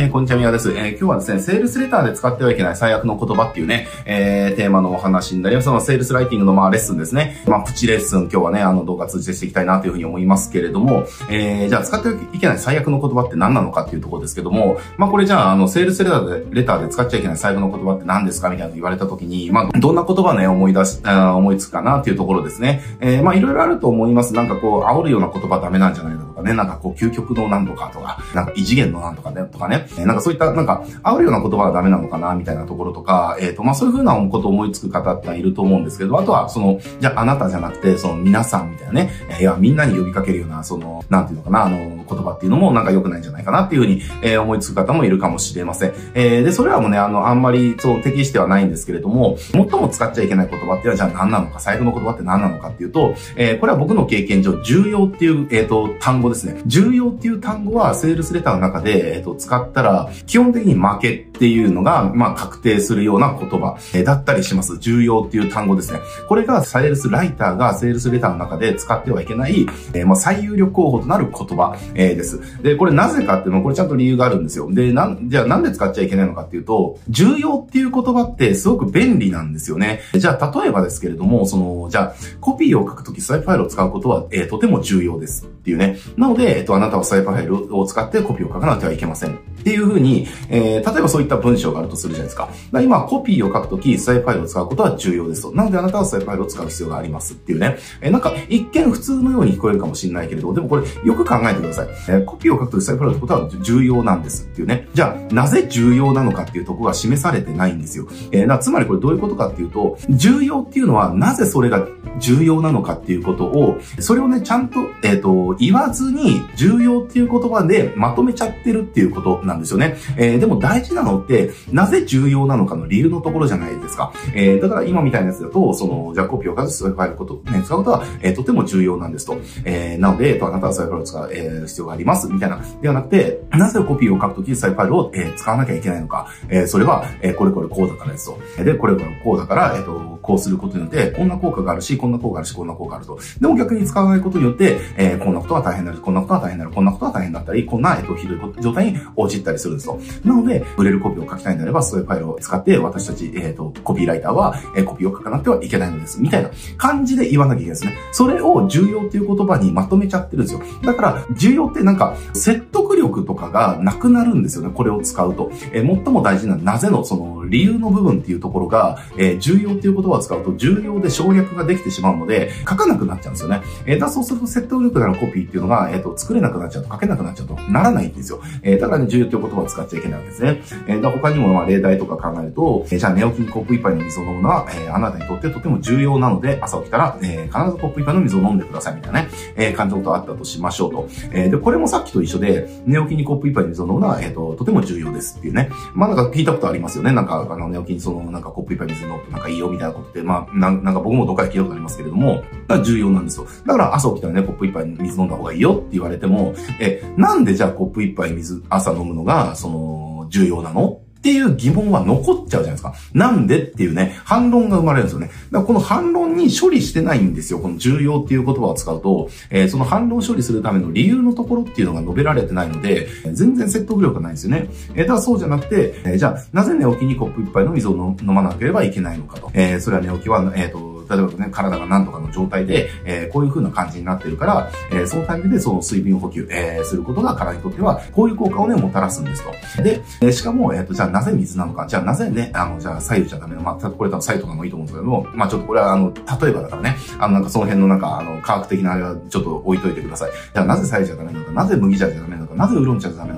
えー、こんにちは、みやです。えー、今日はですね、セールスレターで使ってはいけない最悪の言葉っていうね、えー、テーマのお話になります。そのセールスライティングのまあレッスンですね。まあ、プチレッスン、今日はね、あの動画通じてしていきたいなというふうに思いますけれども、えー、じゃあ使ってはいけない最悪の言葉って何なのかっていうところですけども、まあ、これじゃあ、あの、セールスレターで、レターで使っちゃいけない最悪の言葉って何ですかみたいなの言われた時に、まあ、どんな言葉ね、思い出し、あ思いつくかなっていうところですね。えー、まあ、いろいろあると思います。なんかこう、煽るような言葉ダメなんじゃないかね、なんかこう、究極のなんとかとか、なんか異次元の何とかね、とかね、なんかそういった、なんか、煽るような言葉はダメなのかな、みたいなところとか、えっ、ー、と、まあ、そういうふうなことを思いつく方ってはいると思うんですけど、あとは、その、じゃあ、あなたじゃなくて、その、皆さんみたいなね、いや、みんなに呼びかけるような、その、なんていうのかな、あの、言葉っていうのもなんか良くないんじゃないかなっていうふうに、えー、思いつく方もいるかもしれません。えー、で、それはもね、あの、あんまり、そう、適してはないんですけれども、最も使っちゃいけない言葉っていうのは、じゃあ何なのか、最後の言葉って何なのかっていうと、えー、これは僕の経験上、重要っていう、えっ、ー、と、単語ですね。重要っていう単語は、セールスレターの中で、えっ、ー、と、使ったら、基本的に負けっていうのが、まあ、確定するような言葉、えー、だったりします。重要っていう単語ですね。これが、セールスライターがセールスレターの中で使ってはいけない、えー、まあ、最有力候補となる言葉、えー、です。で、これなぜかっていうのは、これちゃんと理由があるんですよ。で、なん、じゃあなんで使っちゃいけないのかっていうと、重要っていう言葉ってすごく便利なんですよね。じゃあ、例えばですけれども、その、じゃあ、コピーを書くときスワイプファイルを使うことは、えー、とても重要ですっていうね。なので、えっ、と、あなたはスワイプファイルを使ってコピーを書かなくてはいけません。っていうふうに、えー、例えばそういった文章があるとするじゃないですか。か今、コピーを書くとき、スワイプファイルを使うことは重要ですと。なので、あなたはスワイプファイルを使う必要がありますっていうね。えー、なんか、一見普通のように聞こえるかもしれないけれど、でもこれ、よく考えてください。え、コピーを書くときスワイプファイル使うことは重要なんですっていうね。じゃあ、なぜ重要なのかっていうところが示されてないんですよ。えー、つまりこれどういうことかっていうと、重要っていうのは、なぜそれが重要なのかっていうことを、それをね、ちゃんと、えっ、ー、と、言わずに、重要っていう言葉でまとめちゃってるっていうことなんですよね。えー、でも大事なのって、なぜ重要なのかの理由のところじゃないですか。えー、だから今みたいなやつだと、その、じゃあコピーを数スワイファイルこと、ね、使うことは、えー、とても重要なんですと。え、なので、えっと、あなたはスワイファイルを使う、えー、必要があります、みたいな。ではなくて、なぜコピーを書くときスワイファイルを、えー、使わなきゃいけないのか。えー、それは、えー、これこれこうだからですと。で、これこれこうだから、えっ、ー、と、こうすることによって、こんな効果があるし、こんな効果があるし、こんな効果があると。でも逆に使わないことによって、えー、こんなことは大変になる、こんなことは大変になる、こんなことは大変だったり、こんな、えっ、と、ひどい状態に陥ったりするんですと。なので、売れるコピーを書きたいんであれば、そういうファイルを使って、私たち、えっ、ー、と、コピーライターは、えー、コピーを書かなくてはいけないのです。みたいな感じで言わなきゃいけないですね。それを重要っていう言葉にまとめちゃってるんですよ。だから、重要ってなんか、説得力とかがなくなるんですよね。これを使うと。えー、最も大事なのはなぜのその理由の部分っていうところが、えー、重要っていう言葉を使うと重要で省略ができてしまうので、書かなくなっちゃうんですよね。えー、だそうすると説得力のあるコピーっていうのが、えっ、ー、と、作れなくなっちゃうと、書けなくなっちゃうと、ならないんですよ。えー、だからね、重要っていう言葉を使っちゃいけないわけですね。えー、だ他にも、まあ、例題とか考えると、えー、じゃあ寝起きにコップ一杯の水を飲むのは、えー、あなたにとってとても重要なので、朝起きたら、えー、必ずコップ一杯の水を飲んでくださいみたいなね、えー、感じのことあったとしましょうと。えー、で、これもさっきと一緒で、寝起きにコップ一杯の水を飲むのは、えっ、ー、と、とても重要ですっていうね。まあ、なんか聞いたことありますよね。なんかか、あの、寝起きにその、なんかコップ一杯水飲むとなんかいいよみたいなことって、まあ、なんか僕もどっかで聞いたことありますけれども、重要なんですよ。だから朝起きたらね、コップ一杯水飲んだ方がいいよって言われても、え、なんでじゃあコップ一杯水朝飲むのが、その、重要なの？っていう疑問は残っちゃうじゃないですか。なんでっていうね、反論が生まれるんですよね。だからこの反論に処理してないんですよ。この重要っていう言葉を使うと、えー、その反論処理するための理由のところっていうのが述べられてないので、全然説得力がないんですよね。えー、だからそうじゃなくて、えー、じゃあ、なぜ寝起きにコップ一杯の水を飲まなければいけないのかと。えー、それは寝起きは、えっ、ー、と、例えばね、体が何とかの状態で、えー、こういう風な感じになってるから、えー、そのタイミングでその水分補給、えー、することが体にとっては、こういう効果をね、もたらすんですと。で、えしかも、えっ、と、じゃあなぜ水なのか、じゃあなぜね、あの、じゃあ左右じゃダメなのまあ、これ多分左右とかもいいと思うんですけども、まあちょっとこれはあの、例えばだからね、あの、なんかその辺のなんか、あの、科学的なあれはちょっと置いといてください。じゃあなぜ左右じゃダメなのか、なぜ麦茶じゃダメなのか、なぜウーロン茶じゃダメなのか、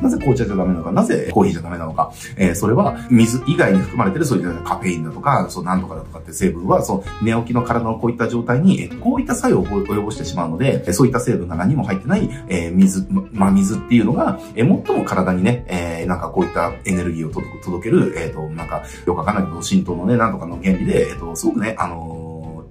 なぜ紅茶じゃダメなのか、なぜコーヒーじゃダメなのか、えー、それは水以外に含まれてるそういうカフェインだとか、そうなんとかだとかって成分は、その寝起きの体のこういった状態に、えこういった作用を及ぼしてしまうので、そういった成分が何も入ってない、えー、水、ま、水っていうのが、えー、最も体にね、えー、なんかこういったエネルギーを届ける、えっ、ー、と、なんか、よくわかんないけど、浸透のね、なんとかの原理で、えっ、ー、と、すごくね、あの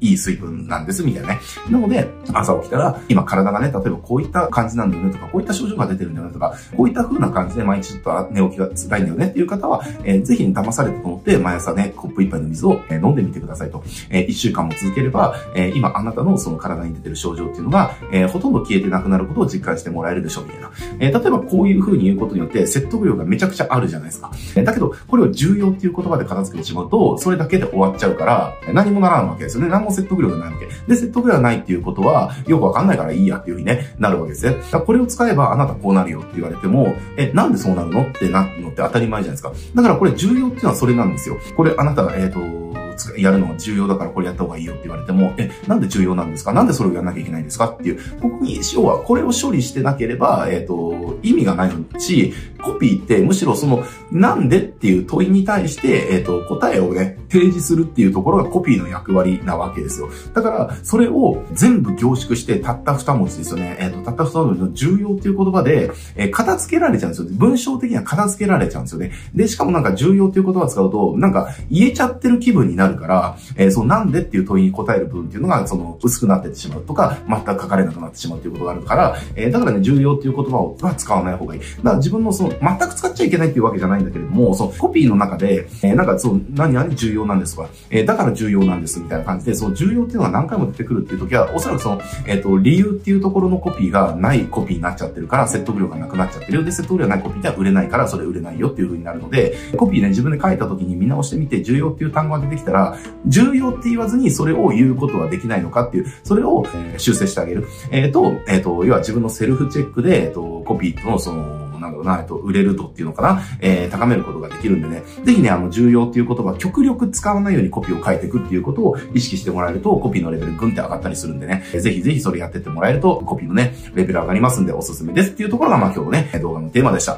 いい水分なんです、みたいなね。なので、朝起きたら、今体がね、例えばこういった感じなんだよねとか、こういった症状が出てるんだよねとか、こういった風な感じで毎日ちょっと寝起きが辛いんだよねっていう方は、えー、ぜひ、ね、騙されたと思って、毎朝ね、コップ一杯の水を、え、飲んでみてくださいと。えー、一週間も続ければ、えー、今あなたのその体に出てる症状っていうのが、えー、ほとんど消えてなくなることを実感してもらえるでしょう、みたいな。えー、例えばこういう風に言うことによって説得力がめちゃくちゃあるじゃないですか。え、だけど、これを重要っていう言葉で片付けてしまうと、それだけで終わっちゃうから、何もならんわけですよね。何も説得力ないわけ。で、説得力がないっていうことは、よくわかんないからいいやっていう風にね、なるわけですね。これを使えばあなたこうなるよって言われても、え、なんでそうなるのってなるのって当たり前じゃないですか。だからこれ重要っていうのはそれなんですよ。これあなたが、えっ、ー、と、やるのが重要だからこれやった方がいいよって言われても、え、なんで重要なんですか？なんでそれをやらなきゃいけないんですか？っていう、ここに、要はこれを処理してなければ、えっ、ー、と、意味がないし、コピーってむしろその、なんでっていう問いに対して、えっ、ー、と、答えをね、提示するっていうところがコピーの役割なわけですよ。だから、それを全部凝縮してたった二文字ですよね。えっ、ー、と、たった二文字の重要っていう言葉で、えー、片付けられちゃうんですよ。文章的には片付けられちゃうんですよね。で、しかもなんか重要っていう言葉を使うと、なんか言えちゃってる気分になるから、えー、そのなんでっていう問いに答える部分っていうのが、その薄くなってしまうとか、全く書かれなくなってしまうっていうことがあるから、えー、だからね、重要っていう言葉は使わない方がいい。だから自分のその、全く使っちゃいけないっていうわけじゃないんだけれども、そのコピーの中で、えー、なんかそう、何々重要なんですとか、えー、だから重要なんですみたいな感じで、その重要っていうのが何回も出てくるっていう時は、おそらくその、えっ、と、理由っていうところのコピーがないコピーになっちゃってるから、説得力がなくなっちゃってる。で、説得力がないコピーでは売れないから、それ売れないよっていう風になるので、コピーね、自分で書いた時に見直してみて、重要っていう単語が出てきたら、重要って言わずにそれを言うことはできないのかっていう、それを、修正してあげる。えっ、ー、と、えっ、ー、と、要は自分のセルフチェックで、えっ、と、コピーのその、なんだろうな、えっと、売れるとっていうのかな、えー、高めることができるんでね、ぜひね、あの、重要っていう言葉、極力使わないようにコピーを書いていくっていうことを意識してもらえると、コピーのレベルグンって上がったりするんでね、ぜひぜひそれやってってもらえると、コピーのね、レベル上がりますんでおすすめですっていうところが、まあ今日のね、動画のテーマでした。